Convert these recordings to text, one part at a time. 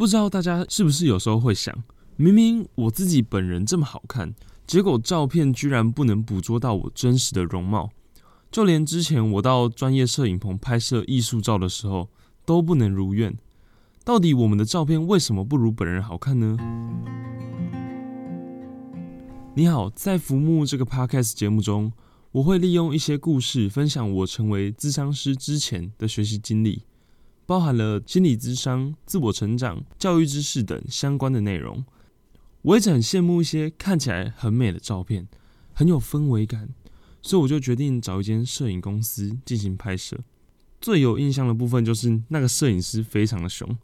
不知道大家是不是有时候会想，明明我自己本人这么好看，结果照片居然不能捕捉到我真实的容貌，就连之前我到专业摄影棚拍摄艺术照的时候都不能如愿。到底我们的照片为什么不如本人好看呢？你好，在浮木这个 podcast 节目中，我会利用一些故事分享我成为咨商师之前的学习经历，包含了心理咨商、自我成长、教育知识等相关的内容。我一直很羡慕一些看起来很美的照片，很有氛围感，所以我就决定找一间摄影公司进行拍摄。最有印象的部分就是那个摄影师非常的凶。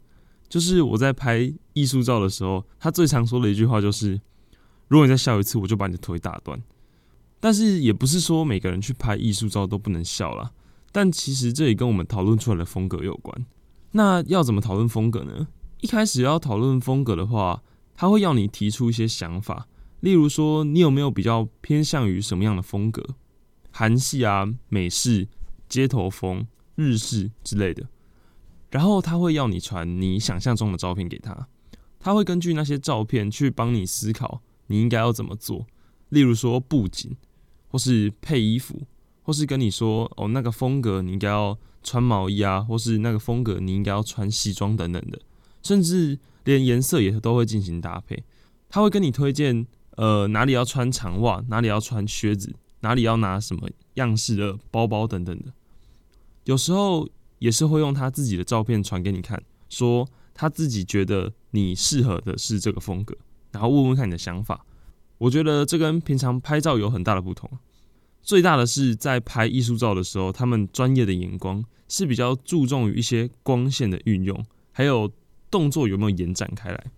就是我在拍艺术照的时候，他最常说的一句话就是：“如果你再笑一次，我就把你的腿打断。”但是也不是说每个人去拍艺术照都不能笑啦。但其实这也跟我们讨论出来的风格有关。那要怎么讨论风格呢？一开始要讨论风格的话，他会要你提出一些想法，例如说你有没有比较偏向于什么样的风格，韩系啊、美式、街头风、日式之类的。然后他会要你传你想象中的照片给他，他会根据那些照片去帮你思考你应该要怎么做。例如说布景，或是配衣服，或是跟你说哦那个风格你应该要穿毛衣啊，或是那个风格你应该要穿西装等等的，甚至连颜色也都会进行搭配。他会跟你推荐呃哪里要穿长袜，哪里要穿靴子，哪里要拿什么样式的包包等等的。有时候。也是会用他自己的照片传给你看，说他自己觉得你适合的是这个风格，然后问问看你的想法。我觉得这跟平常拍照有很大的不同。最大的是在拍艺术照的时候，他们专业的眼光是比较注重于一些光线的运用，还有动作有没有延展开来。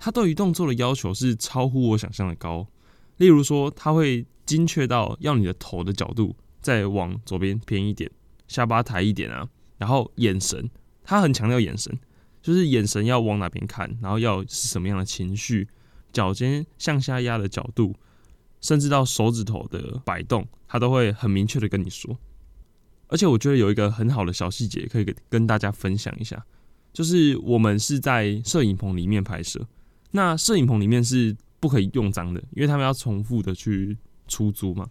他对于动作的要求是超乎我想象的高。例如说，他会精确到要你的头的角度再往左边偏一点，下巴抬一点啊。然后眼神，他很强调眼神，就是眼神要往哪边看，然后要是什么样的情绪，脚尖向下压的角度，甚至到手指头的摆动，他都会很明确的跟你说。而且我觉得有一个很好的小细节可以跟大家分享一下，就是我们是在摄影棚里面拍摄，那摄影棚里面是不可以用脏的，因为他们要重复的去出租嘛。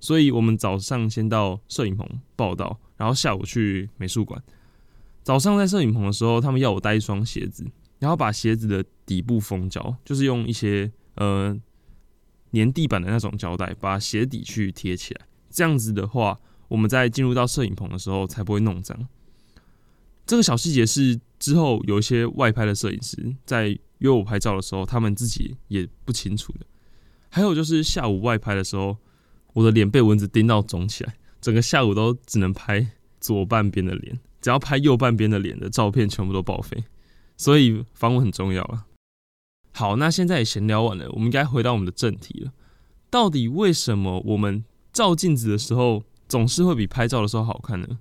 所以我们早上先到摄影棚报道，然后下午去美术馆。早上在摄影棚的时候，他们要我带一双鞋子，然后把鞋子的底部封胶，就是用一些呃粘地板的那种胶带，把鞋底去贴起来。这样子的话，我们在进入到摄影棚的时候才不会弄脏。这个小细节是之后有一些外拍的摄影师在约我拍照的时候，他们自己也不清楚的。还有就是下午外拍的时候。我的脸被蚊子叮到肿起来，整个下午都只能拍左半边的脸，只要拍右半边的脸的照片全部都报废。所以防蚊很重要啊。好，那现在也闲聊完了，我们应该回到我们的正题了。到底为什么我们照镜子的时候总是会比拍照的时候好看呢？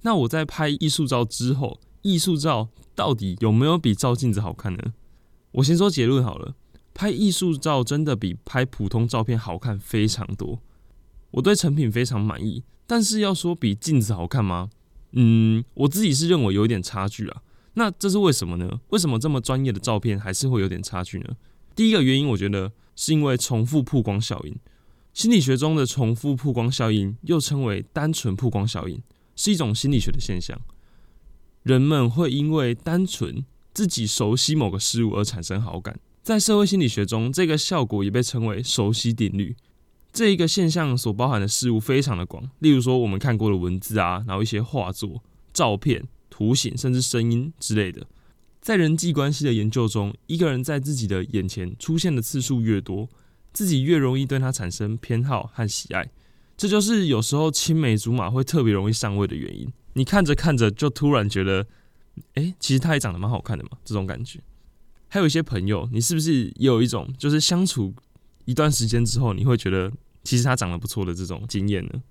那我在拍艺术照之后，艺术照到底有没有比照镜子好看呢？我先说结论好了，拍艺术照真的比拍普通照片好看非常多。我对成品非常满意，但是要说比镜子好看吗？嗯，我自己是认为有一点差距啊。那这是为什么呢？为什么这么专业的照片还是会有点差距呢？第一个原因，我觉得是因为重复曝光效应。心理学中的重复曝光效应又称为单纯曝光效应，是一种心理学的现象。人们会因为单纯自己熟悉某个事物而产生好感，在社会心理学中，这个效果也被称为熟悉定律。这一个现象所包含的事物非常的广，例如说我们看过的文字啊，然后一些画作、照片、图形，甚至声音之类的。在人际关系的研究中，一个人在自己的眼前出现的次数越多，自己越容易对他产生偏好和喜爱。这就是有时候青梅竹马会特别容易上位的原因。你看着看着就突然觉得，哎，其实他也长得蛮好看的嘛，这种感觉。还有一些朋友，你是不是也有一种就是相处？一段时间之后，你会觉得其实他长得不错的这种经验呢，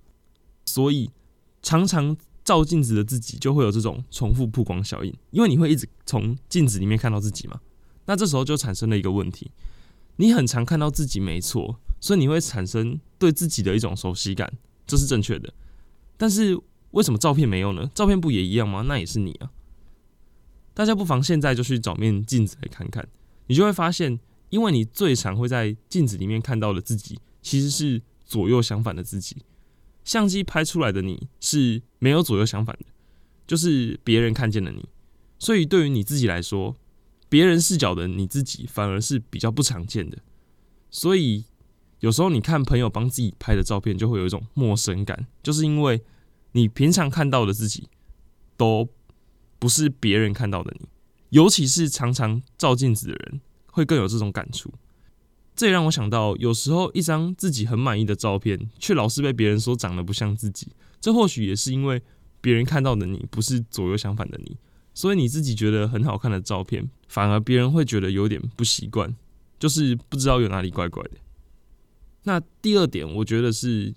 所以常常照镜子的自己就会有这种重复曝光效应，因为你会一直从镜子里面看到自己嘛，那这时候就产生了一个问题，你很常看到自己没错，所以你会产生对自己的一种熟悉感，这是正确的。但是为什么照片没有呢？照片不也一样吗？那也是你啊。大家不妨现在就去找面镜子来看看，你就会发现，因为你最常会在镜子里面看到的自己，其实是左右相反的自己。相机拍出来的你是没有左右相反的，就是别人看见了你。所以对于你自己来说，别人视角的你自己反而是比较不常见的。所以有时候你看朋友帮自己拍的照片，就会有一种陌生感，就是因为你平常看到的自己都。不是别人看到的你，尤其是常常照镜子的人，会更有这种感触。这也让我想到，有时候一张自己很满意的照片，却老是被别人说长得不像自己。这或许也是因为别人看到的你不是左右相反的你，所以你自己觉得很好看的照片，反而别人会觉得有点不习惯，就是不知道有哪里怪怪的。那第二点，我觉得是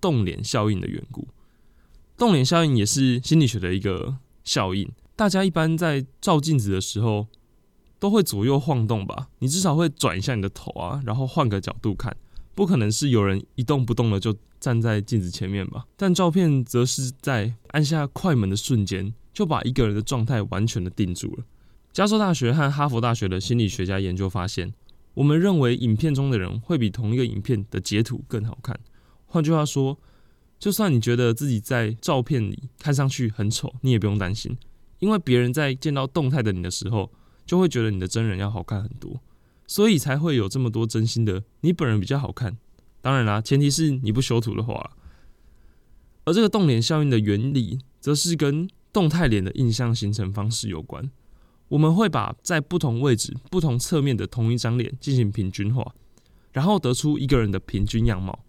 动脸效应的缘故。动脸效应也是心理学的一个。效应，大家一般在照镜子的时候都会左右晃动吧？你至少会转一下你的头啊，然后换个角度看，不可能是有人一动不动的就站在镜子前面吧？但照片则是在按下快门的瞬间，就把一个人的状态完全的定住了。加州大学和哈佛大学的心理学家研究发现，我们认为影片中的人会比同一个影片的截图更好看。换句话说。就算你觉得自己在照片里看上去很丑，你也不用担心，因为别人在见到动态的你的时候，就会觉得你的真人要好看很多，所以才会有这么多真心的你本人比较好看。当然啦，前提是你不修图的话。而这个动脸效应的原理，则是跟动态脸的印象形成方式有关。我们会把在不同位置、不同侧面的同一张脸进行平均化，然后得出一个人的平均样貌。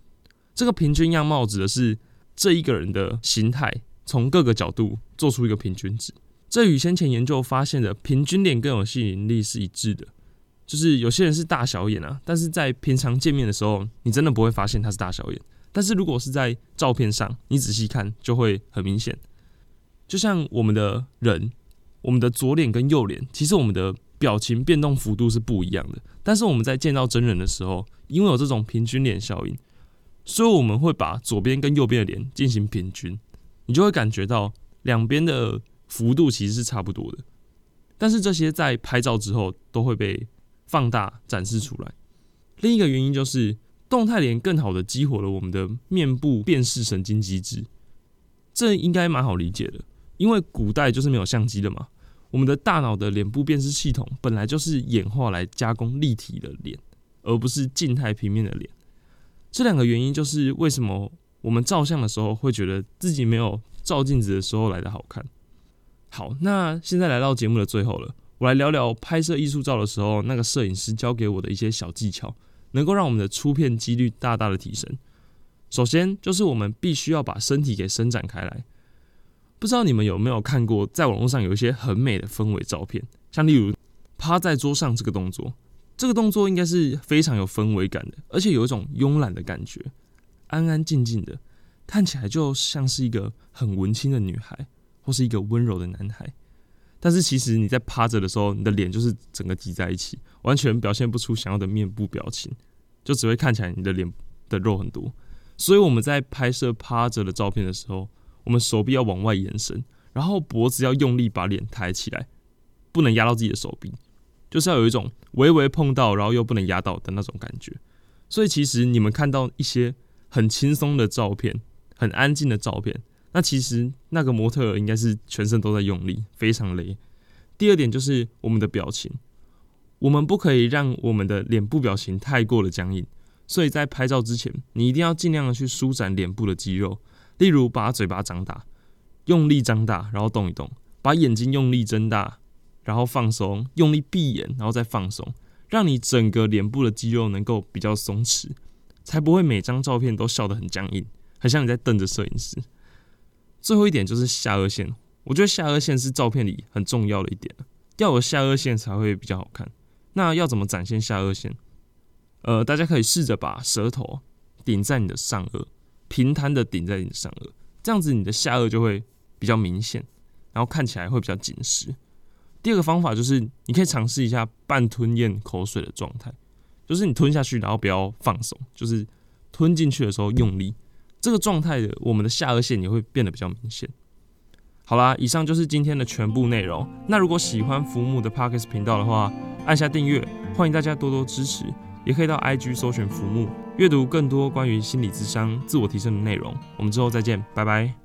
这个平均样貌指的是这一个人的形态，从各个角度做出一个平均值。这与先前研究发现的平均脸更有吸引力是一致的。就是有些人是大小眼啊，但是在平常见面的时候，你真的不会发现他是大小眼。但是如果是在照片上，你仔细看就会很明显。就像我们的人，我们的左脸跟右脸，其实我们的表情变动幅度是不一样的。但是我们在见到真人的时候，因为有这种平均脸效应。所以我们会把左边跟右边的脸进行平均，你就会感觉到两边的幅度其实是差不多的。但是这些在拍照之后都会被放大展示出来。另一个原因就是动态脸更好的激活了我们的面部辨识神经机制，这应该蛮好理解的，因为古代就是没有相机的嘛。我们的大脑的脸部辨识系统本来就是演化来加工立体的脸，而不是静态平面的脸。这两个原因就是为什么我们照相的时候会觉得自己没有照镜子的时候来的好看。好，那现在来到节目的最后了，我来聊聊拍摄艺术照的时候，那个摄影师教给我的一些小技巧，能够让我们的出片几率大大的提升。首先就是我们必须要把身体给伸展开来。不知道你们有没有看过，在网络上有一些很美的氛围照片，像例如趴在桌上这个动作。这个动作应该是非常有氛围感的，而且有一种慵懒的感觉，安安静静的，看起来就像是一个很文青的女孩，或是一个温柔的男孩。但是其实你在趴着的时候，你的脸就是整个挤在一起，完全表现不出想要的面部表情，就只会看起来你的脸的肉很多。所以我们在拍摄趴着的照片的时候，我们手臂要往外延伸，然后脖子要用力把脸抬起来，不能压到自己的手臂。就是要有一种微微碰到，然后又不能压到的那种感觉。所以其实你们看到一些很轻松的照片、很安静的照片，那其实那个模特应该是全身都在用力，非常累。第二点就是我们的表情，我们不可以让我们的脸部表情太过的僵硬。所以在拍照之前，你一定要尽量的去舒展脸部的肌肉，例如把嘴巴张大，用力张大，然后动一动，把眼睛用力睁大。然后放松，用力闭眼，然后再放松，让你整个脸部的肌肉能够比较松弛，才不会每张照片都笑得很僵硬，很像你在瞪着摄影师。最后一点就是下颚线，我觉得下颚线是照片里很重要的一点，要有下颚线才会比较好看。那要怎么展现下颚线？呃，大家可以试着把舌头顶在你的上颚，平摊的顶在你的上颚，这样子你的下颚就会比较明显，然后看起来会比较紧实。第二个方法就是，你可以尝试一下半吞咽口水的状态，就是你吞下去，然后不要放松，就是吞进去的时候用力。这个状态的，我们的下颚线也会变得比较明显。好啦，以上就是今天的全部内容。那如果喜欢福木的 Parkes 频道的话，按下订阅，欢迎大家多多支持，也可以到 IG 搜寻福木，阅读更多关于心理智商、自我提升的内容。我们之后再见，拜拜。